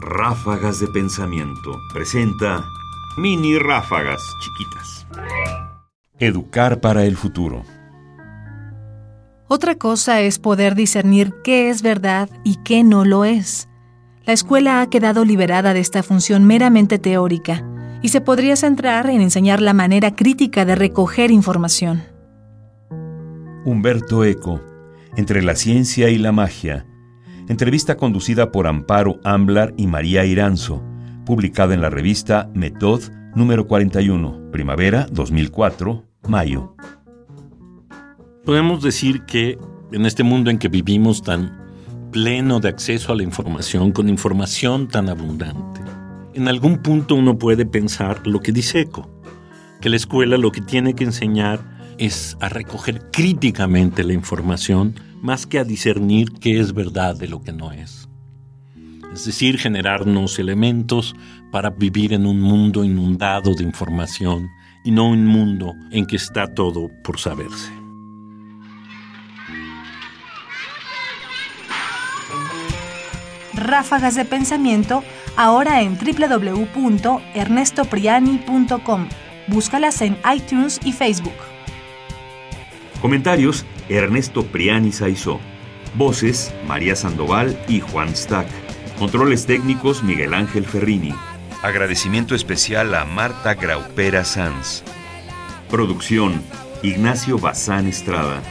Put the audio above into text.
Ráfagas de Pensamiento presenta mini ráfagas chiquitas. Educar para el futuro. Otra cosa es poder discernir qué es verdad y qué no lo es. La escuela ha quedado liberada de esta función meramente teórica y se podría centrar en enseñar la manera crítica de recoger información. Humberto Eco, Entre la ciencia y la magia, entrevista conducida por Amparo Amblar y María Iranzo, publicada en la revista Metod número 41, primavera 2004, mayo. Podemos decir que en este mundo en que vivimos tan pleno de acceso a la información, con información tan abundante, en algún punto uno puede pensar lo que dice Eco, que la escuela lo que tiene que enseñar es a recoger críticamente la información más que a discernir qué es verdad de lo que no es. Es decir, generarnos elementos para vivir en un mundo inundado de información y no un mundo en que está todo por saberse. Ráfagas de pensamiento ahora en www.ernestopriani.com. Búscalas en iTunes y Facebook. Comentarios: Ernesto Priani Saizó. Voces: María Sandoval y Juan Stack. Controles técnicos: Miguel Ángel Ferrini. Agradecimiento especial a Marta Graupera Sanz. Producción: Ignacio Bazán Estrada.